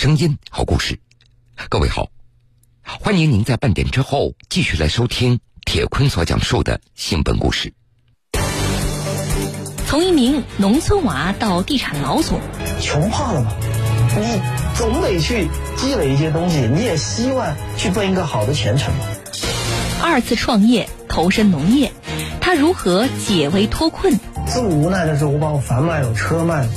声音，好故事。各位好，欢迎您在半点之后继续来收听铁坤所讲述的新闻故事。从一名农村娃到地产老总，穷怕了吗？你总得去积累一些东西，你也希望去奔一个好的前程嘛。二次创业，投身农业，他如何解围脱困？这么无奈的时候，我把我房卖了，车卖了。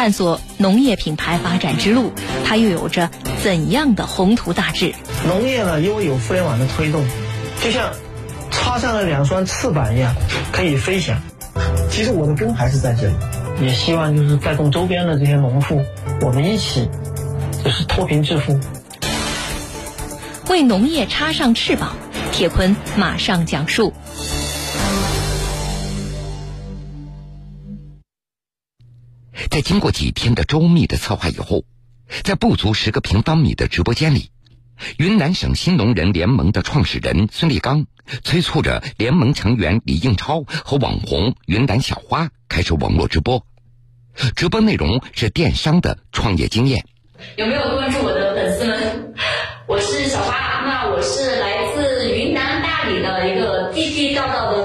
探索农业品牌发展之路，它又有着怎样的宏图大志？农业呢，因为有互联网的推动，就像插上了两双翅膀一样，可以飞翔。其实我的根还是在这里，也希望就是带动周边的这些农户，我们一起就是脱贫致富，为农业插上翅膀。铁坤马上讲述。经过几天的周密的策划以后，在不足十个平方米的直播间里，云南省新农人联盟的创始人孙立刚催促着联盟成员李应超和网红云南小花开始网络直播。直播内容是电商的创业经验。有没有关注我的粉丝们？我是小花，那我是来自云南大理的一个地地道道的。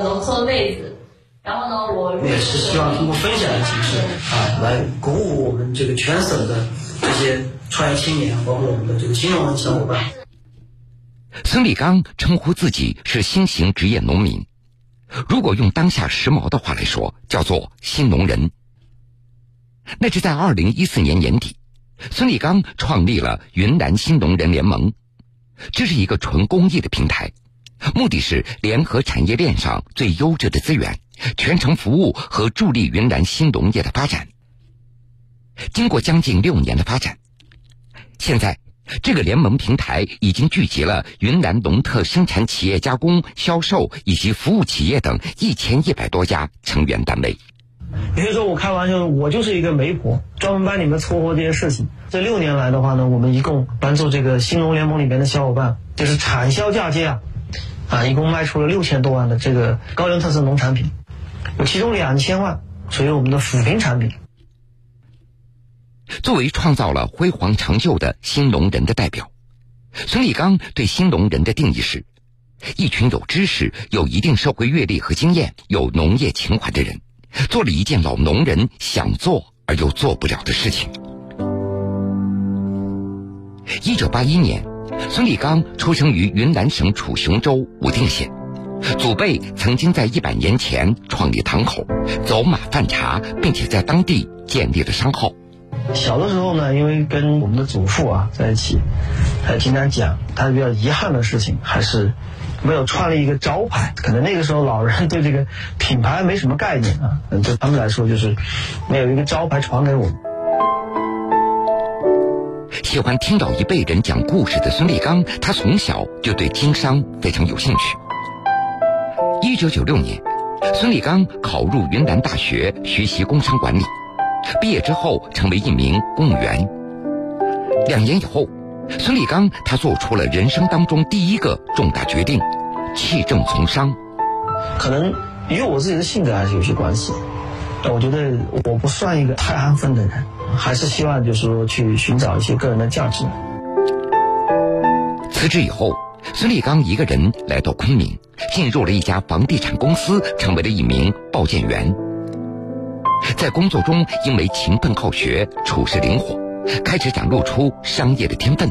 然后呢，我也是希望通过分享的形式啊，来鼓舞我们这个全省的这些创业青年，包括我们的这个新农人小伙伴。孙立刚称呼自己是新型职业农民，如果用当下时髦的话来说，叫做新农人。那是在二零一四年年底，孙立刚创立了云南新农人联盟，这是一个纯公益的平台。目的是联合产业链上最优质的资源，全程服务和助力云南新农业的发展。经过将近六年的发展，现在这个联盟平台已经聚集了云南农特生产企业加工、销售以及服务企业等一千一百多家成员单位。比如说，我开玩笑，我就是一个媒婆，专门帮你们撮合这些事情。这六年来的话呢，我们一共帮助这个新农联盟里面的小伙伴，就是产销嫁接啊。啊，一共卖出了六千多万的这个高原特色农产品，其中两千万属于我们的扶贫产品。作为创造了辉煌成就的新农人的代表，孙立刚对新农人的定义是：一群有知识、有一定社会阅历和经验、有农业情怀的人，做了一件老农人想做而又做不了的事情。一九八一年。孙立刚出生于云南省楚雄州武定县，祖辈曾经在一百年前创立堂口，走马贩茶，并且在当地建立了商号。小的时候呢，因为跟我们的祖父啊在一起，他经常讲，他比较遗憾的事情还是没有创立一个招牌。可能那个时候老人对这个品牌没什么概念啊，对他们来说就是没有一个招牌传给我们。喜欢听老一辈人讲故事的孙立刚，他从小就对经商非常有兴趣。一九九六年，孙立刚考入云南大学学习工商管理，毕业之后成为一名公务员。两年以后，孙立刚他做出了人生当中第一个重大决定，弃政从商。可能与我自己的性格还是有些关系。我觉得我不算一个太安分的人。还是希望就是说去寻找一些个人的价值。辞职以后，孙立刚一个人来到昆明，进入了一家房地产公司，成为了一名报建员。在工作中，因为勤奋好学、处事灵活，开始展露出商业的天分。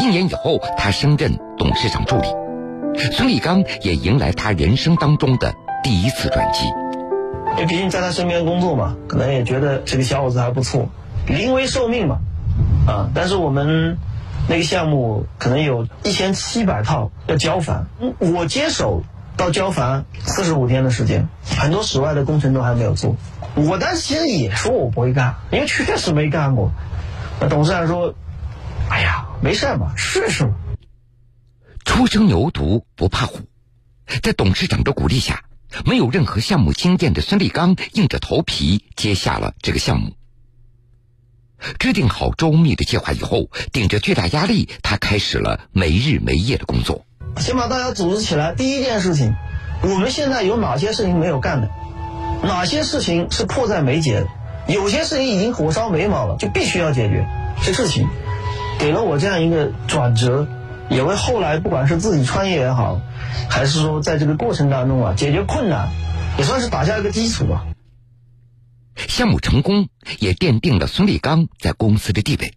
一年以后，他升任董事长助理。孙立刚也迎来他人生当中的第一次转机。因为毕竟在他身边工作嘛，可能也觉得这个小伙子还不错，临危受命嘛，啊！但是我们那个项目可能有一千七百套要交房，我接手到交房四十五天的时间，很多室外的工程都还没有做。我当时其实也说我不会干，因为确实没干过。那董事长说：“哎呀，没事嘛，试试嘛。”初生牛犊不怕虎，在董事长的鼓励下。没有任何项目经验的孙立刚硬着头皮接下了这个项目。制定好周密的计划以后，顶着巨大压力，他开始了没日没夜的工作。先把大家组织起来。第一件事情，我们现在有哪些事情没有干的？哪些事情是迫在眉睫的？有些事情已经火烧眉毛了，就必须要解决。这事情给了我这样一个转折，也为后来不管是自己创业也好，还是说在这个过程当中啊解决困难，也算是打下一个基础吧。项目成功也奠定了孙立刚在公司的地位。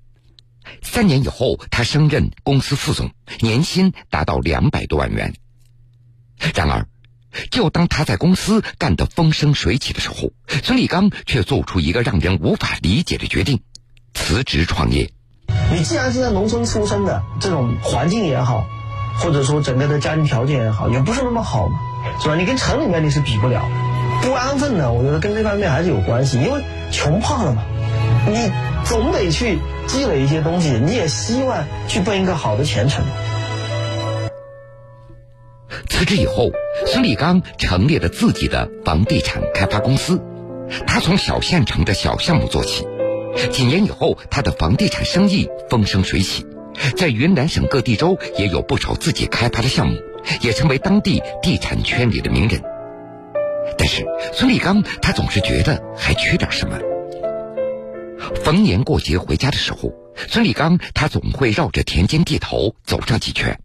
三年以后，他升任公司副总，年薪达到两百多万元。然而，就当他在公司干得风生水起的时候，孙立刚却做出一个让人无法理解的决定：辞职创业。你既然是在农村出生的，这种环境也好，或者说整个的家庭条件也好，也不是那么好嘛，是吧？你跟城里面你是比不了。不安分呢，我觉得跟这方面还是有关系，因为穷怕了嘛，你总得去积累一些东西，你也希望去奔一个好的前程。辞职以后，孙立刚成立了自己的房地产开发公司。他从小县城的小项目做起，几年以后，他的房地产生意风生水起，在云南省各地州也有不少自己开发的项目，也成为当地地产圈里的名人。但是孙立刚他总是觉得还缺点什么。逢年过节回家的时候，孙立刚他总会绕着田间地头走上几圈。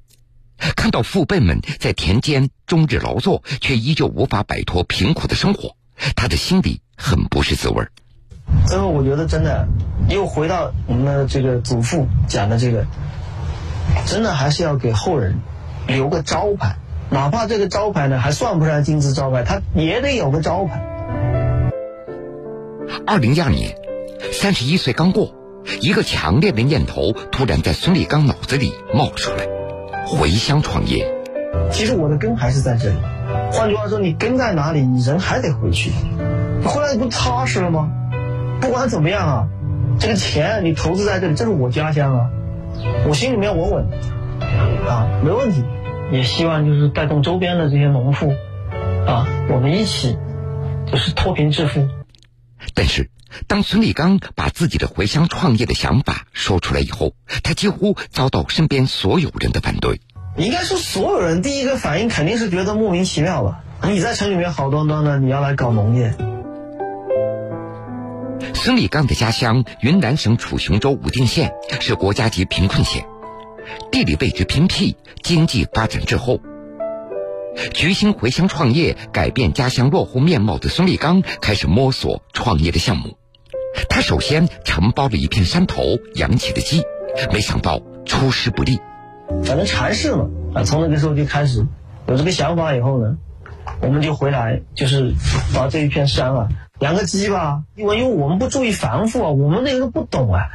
看到父辈们在田间终日劳作，却依旧无法摆脱贫苦的生活，他的心里很不是滋味最后，我觉得真的又回到我们的这个祖父讲的这个，真的还是要给后人留个招牌，哪怕这个招牌呢还算不上金字招牌，它也得有个招牌。二零一二年，三十一岁刚过，一个强烈的念头突然在孙立刚脑子里冒出来。回乡创业，其实我的根还是在这里。换句话说，你根在哪里，你人还得回去。你回来不踏实了吗？不管怎么样啊，这个钱你投资在这里，这是我家乡啊，我心里面稳稳的啊，没问题。也希望就是带动周边的这些农户啊，我们一起就是脱贫致富。但是。当孙立刚把自己的回乡创业的想法说出来以后，他几乎遭到身边所有人的反对。应该说，所有人第一个反应肯定是觉得莫名其妙吧？你在城里面好端端的，你要来搞农业。孙立刚的家乡云南省楚雄州武定县是国家级贫困县，地理位置偏僻，经济发展滞后。决心回乡创业、改变家乡落后面貌的孙立刚开始摸索创业的项目。他首先承包了一片山头养起的鸡，没想到出师不利。反正尝试嘛，啊，从那个时候就开始有这个想法以后呢，我们就回来，就是把这一片山啊养个鸡吧。因为因为我们不注意防护啊，我们那个时候不懂啊，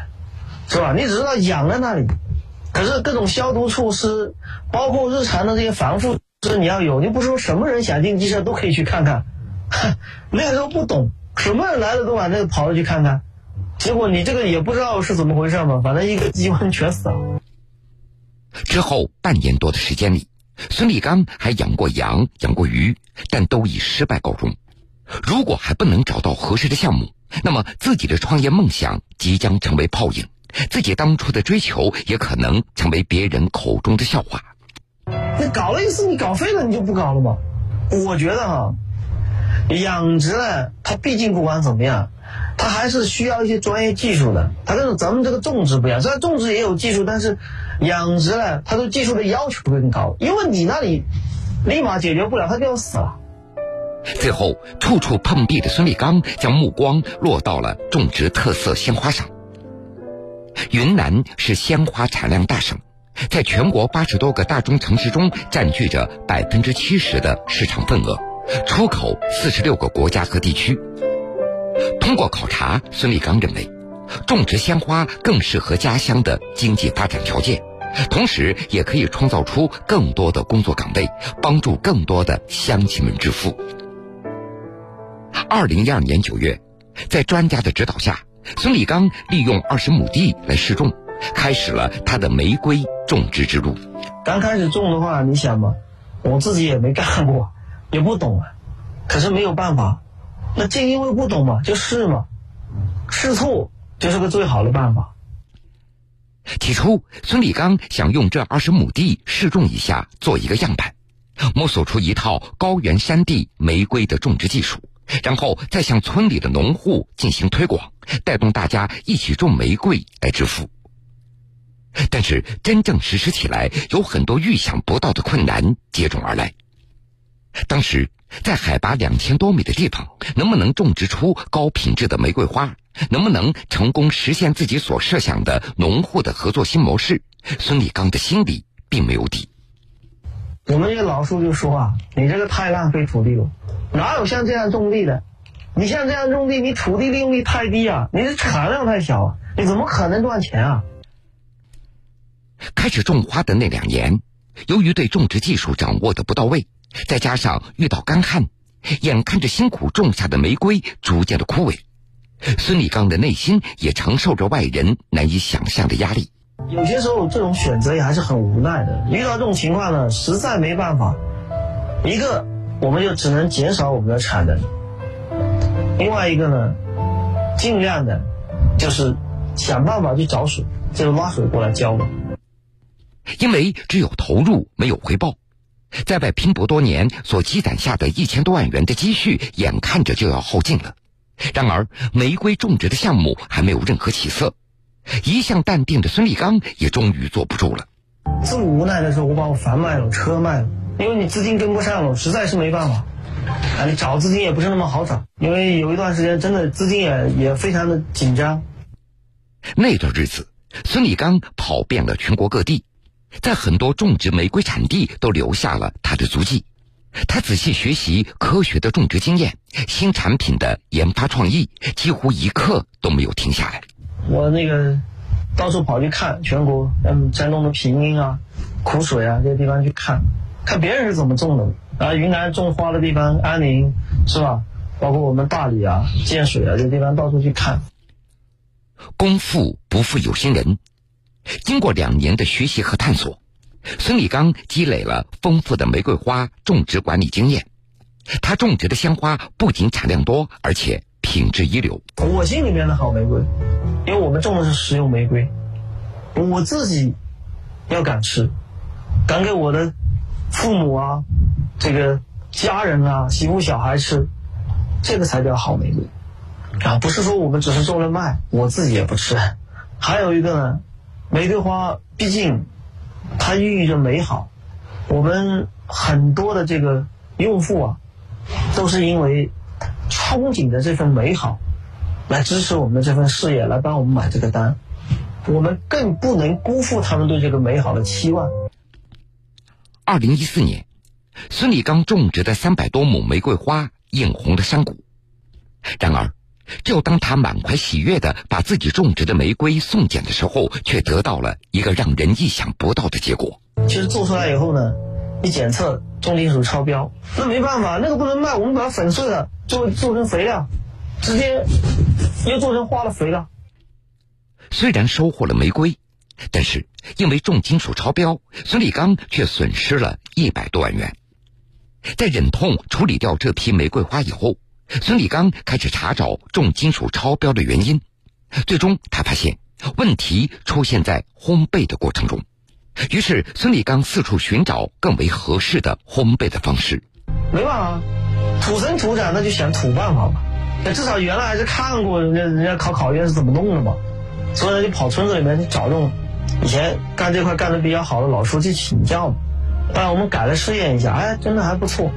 是吧？你只知道养在那里，可是各种消毒措施，包括日常的这些防护，是你要有。你不是说什么人想进鸡舍都可以去看看，那个时候不懂。什么人来了都往那个跑着去看看，结果你这个也不知道是怎么回事嘛，反正一个鸡瘟全死了。之后半年多的时间里，孙立刚还养过羊、养过鱼，但都以失败告终。如果还不能找到合适的项目，那么自己的创业梦想即将成为泡影，自己当初的追求也可能成为别人口中的笑话。那搞了一次，你搞废了，你就不搞了吗？我觉得哈。养殖呢，它毕竟不管怎么样，它还是需要一些专业技术的。它跟咱们这个种植不一样，虽然种植也有技术，但是养殖呢，它对技术的要求更高。因为你那里立马解决不了，它就要死了。最后，处处碰壁的孙立刚将目光落到了种植特色鲜花上。云南是鲜花产量大省，在全国八十多个大中城市中占据着百分之七十的市场份额。出口四十六个国家和地区。通过考察，孙立刚认为，种植鲜花更适合家乡的经济发展条件，同时也可以创造出更多的工作岗位，帮助更多的乡亲们致富。二零一二年九月，在专家的指导下，孙立刚利用二十亩地来试种，开始了他的玫瑰种植之路。刚开始种的话，你想嘛，我自己也没干过。也不懂啊，可是没有办法，那正因为不懂嘛，就试嘛，试错就是个最好的办法。起初，孙立刚想用这二十亩地试种一下，做一个样板，摸索出一套高原山地玫瑰的种植技术，然后再向村里的农户进行推广，带动大家一起种玫瑰来致富。但是真正实施起来，有很多预想不到的困难接踵而来。当时在海拔两千多米的地方，能不能种植出高品质的玫瑰花？能不能成功实现自己所设想的农户的合作新模式？孙立刚的心里并没有底。我们这个老叔就说啊，你这个太浪费土地了，哪有像这样种地的？你像这样种地，你土地利用率太低啊，你的产量太小，你怎么可能赚钱啊？开始种花的那两年，由于对种植技术掌握的不到位，再加上遇到干旱，眼看着辛苦种下的玫瑰逐渐的枯萎，孙立刚的内心也承受着外人难以想象的压力。有些时候，这种选择也还是很无奈的。遇到这种情况呢，实在没办法，一个我们就只能减少我们的产能，另外一个呢，尽量的，就是想办法去找水，就是挖水过来浇嘛。因为只有投入没有回报，在外拼搏多年所积攒下的一千多万元的积蓄，眼看着就要耗尽了。然而，玫瑰种植的项目还没有任何起色，一向淡定的孙立刚也终于坐不住了。这么无奈的时候，我把我房卖了，车卖了，因为你资金跟不上了，实在是没办法。啊，你找资金也不是那么好找，因为有一段时间真的资金也也非常的紧张。那段日子，孙立刚跑遍了全国各地。在很多种植玫瑰产地都留下了他的足迹。他仔细学习科学的种植经验，新产品的研发创意，几乎一刻都没有停下来。我那个到处跑去看全国，嗯，山东的平阴啊、苦水啊这些地方去看，看别人是怎么种的。啊，云南种花的地方，安宁是吧？包括我们大理啊、建水啊这些地方，到处去看。功夫不负有心人。经过两年的学习和探索，孙立刚积累了丰富的玫瑰花种植管理经验。他种植的鲜花不仅产量多，而且品质一流。我心里面的好玫瑰，因为我们种的是食用玫瑰，我自己要敢吃，敢给我的父母啊、这个家人啊、媳妇小孩吃，这个才叫好玫瑰啊！不是说我们只是种了卖，我自己也不吃。还有一个呢。玫瑰花毕竟它寓意着美好，我们很多的这个用户啊，都是因为憧憬的这份美好，来支持我们的这份事业，来帮我们买这个单。我们更不能辜负他们对这个美好的期望。二零一四年，孙立刚种植的三百多亩玫瑰花映红了山谷，然而。就当他满怀喜悦的把自己种植的玫瑰送检的时候，却得到了一个让人意想不到的结果。其实做出来以后呢，一检测重金属超标，那没办法，那个不能卖，我们把它粉碎了，做做成肥料，直接又做成花的肥料。虽然收获了玫瑰，但是因为重金属超标，孙立刚却损失了一百多万元。在忍痛处理掉这批玫瑰花以后。孙立刚开始查找重金属超标的原因，最终他发现问题出现在烘焙的过程中。于是，孙立刚四处寻找更为合适的烘焙的方式。没办法，土生土长，那就想土办法嘛。那至少原来还是看过人家人家烤烤烟是怎么弄的嘛，所以就跑村子里面去找这种以前干这块干的比较好的老书记请教嘛。然我们改了试验一下，哎，真的还不错。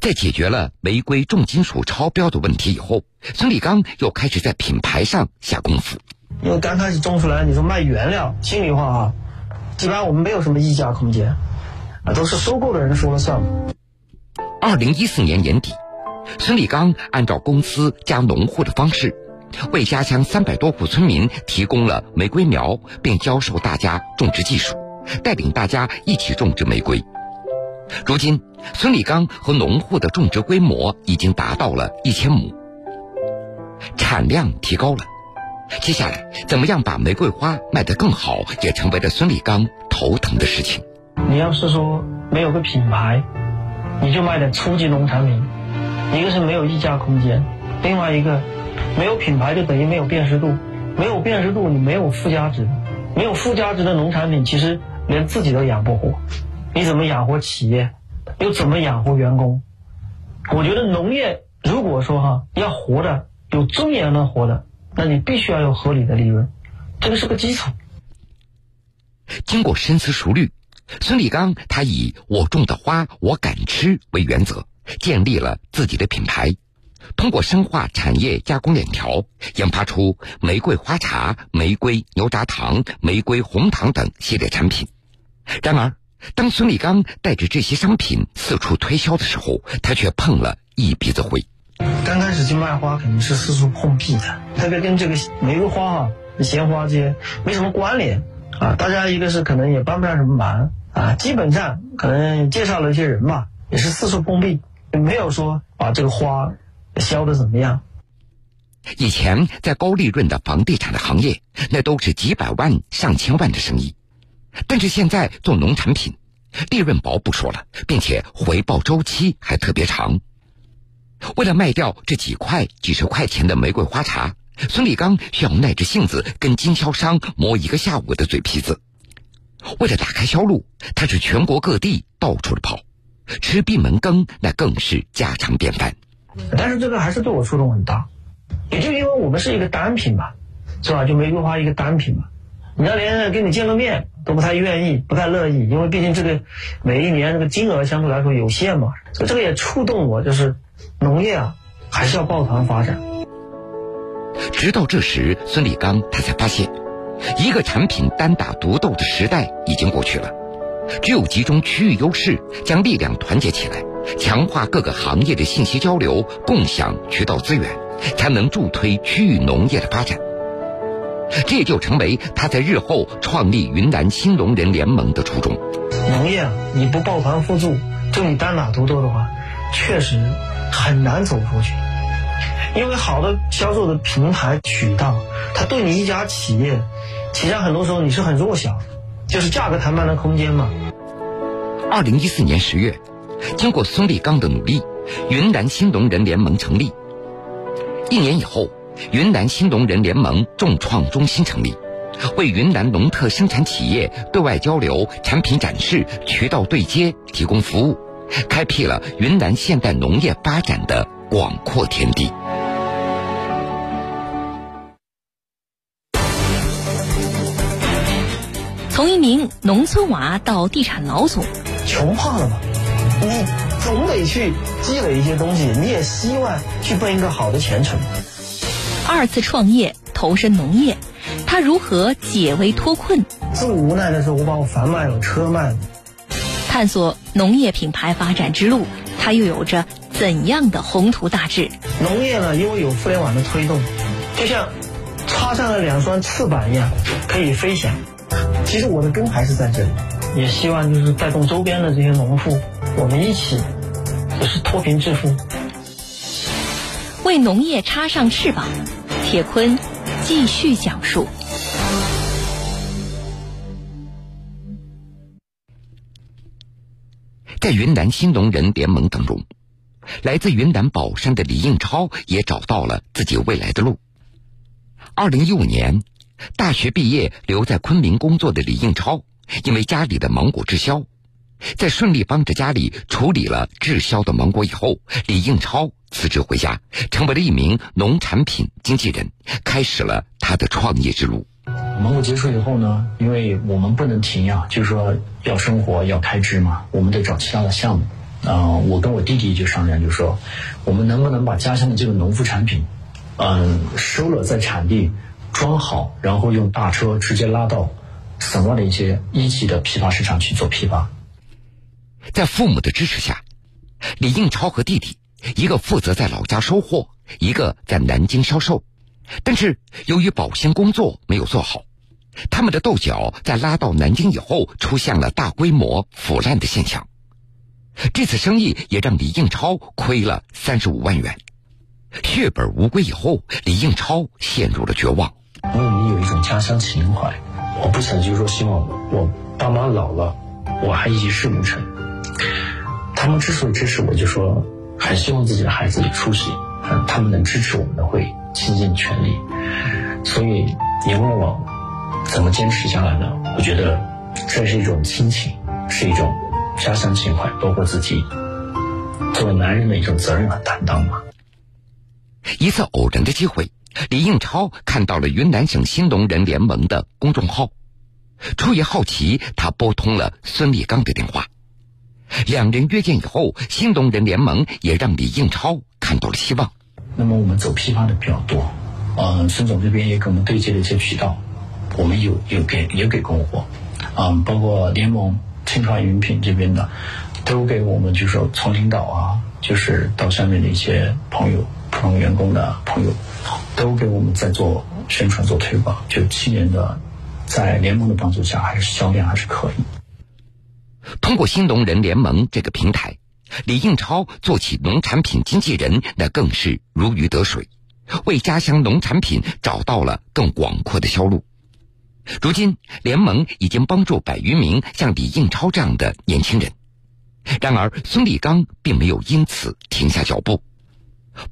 在解决了违规重金属超标的问题以后，孙立刚又开始在品牌上下功夫。因为刚开始种出来，你说卖原料，心里话啊，基本上我们没有什么溢价空间，啊，都是收购的人说了算。二零一四年年底，孙立刚按照公司加农户的方式，为家乡三百多户村民提供了玫瑰苗，并教授大家种植技术，带领大家一起种植玫瑰。如今，孙立刚和农户的种植规模已经达到了一千亩，产量提高了。接下来，怎么样把玫瑰花卖得更好，也成为了孙立刚头疼的事情。你要是说没有个品牌，你就卖点初级农产品，一个是没有溢价空间，另外一个没有品牌就等于没有辨识度，没有辨识度你没有附加值，没有附加值的农产品其实连自己都养不活。你怎么养活企业？又怎么养活员工？我觉得农业如果说哈要活的有尊严的活的，那你必须要有合理的利润，这个是个基础。经过深思熟虑，孙立刚他以“我种的花我敢吃”为原则，建立了自己的品牌。通过深化产业加工链条，研发出玫瑰花茶、玫瑰牛轧糖、玫瑰红糖等系列产品。然而，当孙立刚带着这些商品四处推销的时候，他却碰了一鼻子灰。刚开始去卖花，肯定是四处碰壁的，特别跟这个玫瑰花啊、鲜花这些没什么关联啊。大家一个是可能也帮不上什么忙啊，基本上可能介绍了一些人吧，也是四处碰壁，没有说把这个花销的怎么样。以前在高利润的房地产的行业，那都是几百万、上千万的生意。但是现在做农产品，利润薄不说了，并且回报周期还特别长。为了卖掉这几块、几十块钱的玫瑰花茶，孙立刚需要耐着性子跟经销商磨一个下午的嘴皮子。为了打开销路，他是全国各地到处的跑，吃闭门羹那更是家常便饭。但是这个还是对我触动很大，也就因为我们是一个单品嘛，是吧？就玫瑰花一个单品嘛。你要连跟你见个面都不太愿意，不太乐意，因为毕竟这个每一年这个金额相对来说有限嘛，所以这个也触动我，就是农业啊还是要抱团发展。直到这时，孙立刚他才发现，一个产品单打独斗的时代已经过去了，只有集中区域优势，将力量团结起来，强化各个行业的信息交流，共享渠道资源，才能助推区域农业的发展。这也就成为他在日后创立云南新农人联盟的初衷。农业啊，你不抱团互助，就你单打独斗的话，确实很难走出去。因为好的销售的平台渠道，它对你一家企业，其实很多时候你是很弱小，就是价格谈判的空间嘛。二零一四年十月，经过孙立刚的努力，云南新农人联盟成立。一年以后。云南新农人联盟众创中心成立，为云南农特生产企业对外交流、产品展示、渠道对接提供服务，开辟了云南现代农业发展的广阔天地。从一名农村娃到地产老总，穷怕了吗？你总得去积累一些东西，你也希望去奔一个好的前程。二次创业投身农业，他如何解围脱困？最无奈的是，我把我房卖了，车卖了。探索农业品牌发展之路，它又有着怎样的宏图大志？农业呢，因为有互联网的推动，就像插上了两双翅膀一样，可以飞翔。其实我的根还是在这里，也希望就是带动周边的这些农户，我们一起就是脱贫致富。为农业插上翅膀，铁坤继续讲述。在云南新农人联盟当中，来自云南保山的李应超也找到了自己未来的路。二零一五年，大学毕业留在昆明工作的李应超，因为家里的芒果滞销。在顺利帮着家里处理了滞销的芒果以后，李应超辞职回家，成为了一名农产品经纪人，开始了他的创业之路。芒果结束以后呢，因为我们不能停呀，就是说要生活要开支嘛，我们得找其他的项目。啊，我跟我弟弟就商量，就说我们能不能把家乡的这个农副产品，嗯，收了在产地装好，然后用大车直接拉到省外的一些一级的批发市场去做批发。在父母的支持下，李应超和弟弟，一个负责在老家收货，一个在南京销售。但是由于保鲜工作没有做好，他们的豆角在拉到南京以后出现了大规模腐烂的现象。这次生意也让李应超亏了三十五万元，血本无归以后，李应超陷入了绝望。因为我们有一种家乡情怀，我不想就是说希望我爸妈老了，我还一事无成。他们之所以支持我，就说很希望自己的孩子有出息，他们能支持我们的会议倾尽全力。所以你问我怎么坚持下来呢？我觉得这是一种亲情，是一种家乡情怀，包括自己作为男人的一种责任和担当嘛。一次偶然的机会，李应超看到了云南省新农人联盟的公众号，出于好奇，他拨通了孙立刚的电话。两人约见以后，新农人联盟也让李应超看到了希望。那么我们走批发的比较多，嗯，孙总这边也给我们对接了一些渠道，我们有有给也给供货，嗯，包括联盟、青川云品这边的，都给我们就是说从领导啊，就是到下面的一些朋友、普通员工的朋友，都给我们在做宣传、做推广。就七年的，在联盟的帮助下，还是销量还是可以。通过新农人联盟这个平台。李应超做起农产品经纪人，那更是如鱼得水，为家乡农产品找到了更广阔的销路。如今，联盟已经帮助百余名像李应超这样的年轻人。然而，孙立刚并没有因此停下脚步，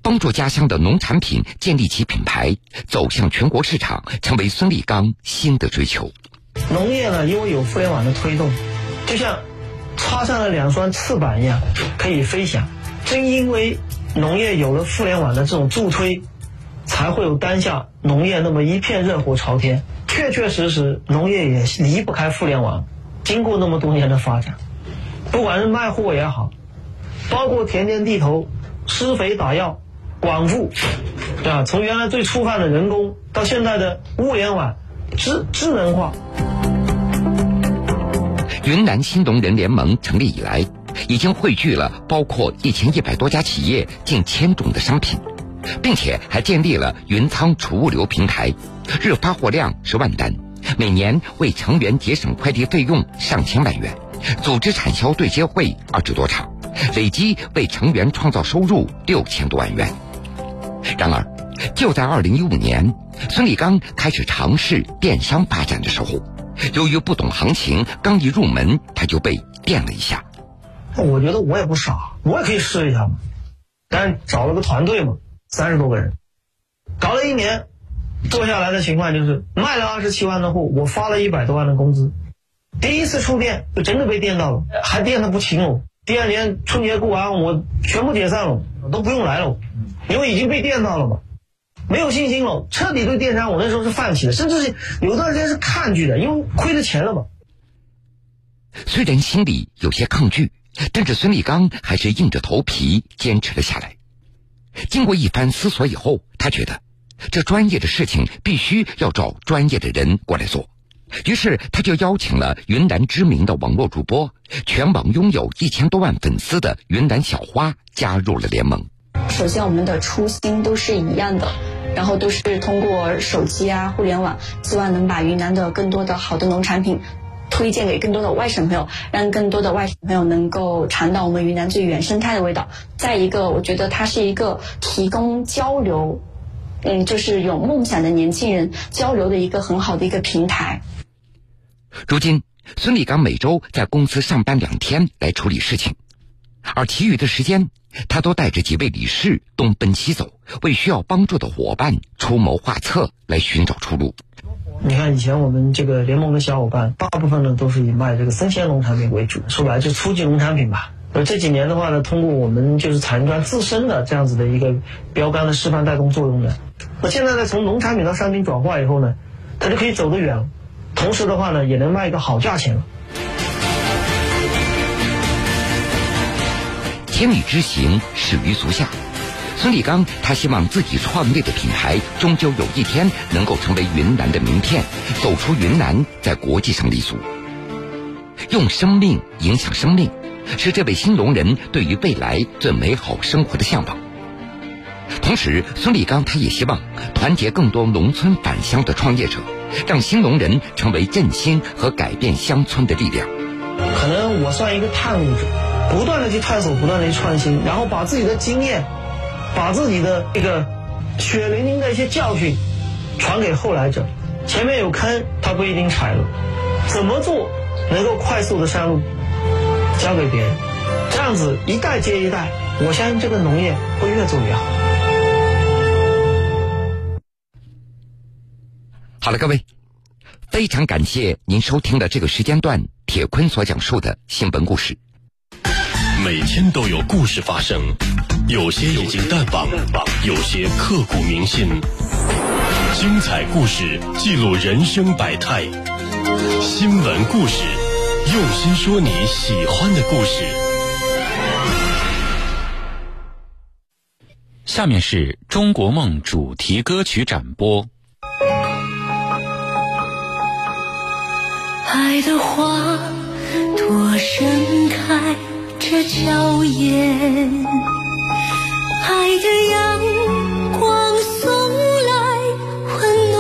帮助家乡的农产品建立起品牌，走向全国市场，成为孙立刚新的追求。农业呢，因为有互联网的推动，就像。插上了两双翅膀一样，可以飞翔。正因为农业有了互联网的这种助推，才会有当下农业那么一片热火朝天。确确实实，农业也离不开互联网。经过那么多年的发展，不管是卖货也好，包括田间地头施肥打药、管护，对吧？从原来最粗放的人工，到现在的物联网、智智能化。云南新农人联盟成立以来，已经汇聚了包括一千一百多家企业、近千种的商品，并且还建立了云仓储物流平台，日发货量十万单，每年为成员节省快递费用上千万元，组织产销对接会二十多场，累计为成员创造收入六千多万元。然而，就在二零一五年，孙立刚开始尝试电商发展的时候。由于不懂行情，刚一入门他就被电了一下。我觉得我也不傻，我也可以试一下嘛。但是找了个团队嘛，三十多个人，搞了一年，做下来的情况就是卖了二十七万的货，我发了一百多万的工资。第一次触电就真的被电到了，还电的不轻哦。第二年春节过完，我全部解散了，都不用来了，因为已经被电到了嘛。没有信心了，彻底对电商，我那时候是放弃了，甚至是有段时间是抗拒的，因为亏了钱了嘛。虽然心里有些抗拒，但是孙立刚还是硬着头皮坚持了下来。经过一番思索以后，他觉得这专业的事情必须要找专业的人过来做，于是他就邀请了云南知名的网络主播，全网拥有一千多万粉丝的云南小花加入了联盟。首先，我们的初心都是一样的。然后都是通过手机啊、互联网，希望能把云南的更多的好的农产品推荐给更多的外省朋友，让更多的外省朋友能够尝到我们云南最原生态的味道。再一个，我觉得它是一个提供交流，嗯，就是有梦想的年轻人交流的一个很好的一个平台。如今，孙立刚每周在公司上班两天来处理事情，而其余的时间。他都带着几位理事东奔西走，为需要帮助的伙伴出谋划策，来寻找出路。你看，以前我们这个联盟的小伙伴，大部分呢都是以卖这个生鲜农产品为主，说白了就初级农产品吧。而这几年的话呢，通过我们就是彩云庄自身的这样子的一个标杆的示范带动作用呢，那现在呢从农产品到商品转化以后呢，它就可以走得远，同时的话呢也能卖一个好价钱了。千里之行，始于足下。孙立刚他希望自己创立的品牌，终究有一天能够成为云南的名片，走出云南，在国际上立足。用生命影响生命，是这位新农人对于未来最美好生活的向往。同时，孙立刚他也希望团结更多农村返乡的创业者，让新农人成为振兴和改变乡村的力量。可能我算一个探路者。不断的去探索，不断的去创新，然后把自己的经验，把自己的这个血淋淋的一些教训传给后来者。前面有坑，他不一定踩了，怎么做能够快速的上路，交给别人，这样子一代接一代，我相信这个农业会越做越好。好了，各位，非常感谢您收听的这个时间段，铁坤所讲述的新闻故事。每天都有故事发生，有些已经淡忘，有些刻骨铭心。精彩故事记录人生百态，新闻故事，用心说你喜欢的故事。下面是中国梦主题歌曲展播。爱的花朵盛开着娇艳，爱的阳光送来温暖。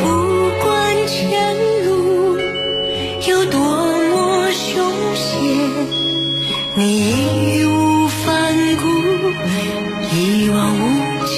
不管前路有多么凶险，你义无反顾，一往无前。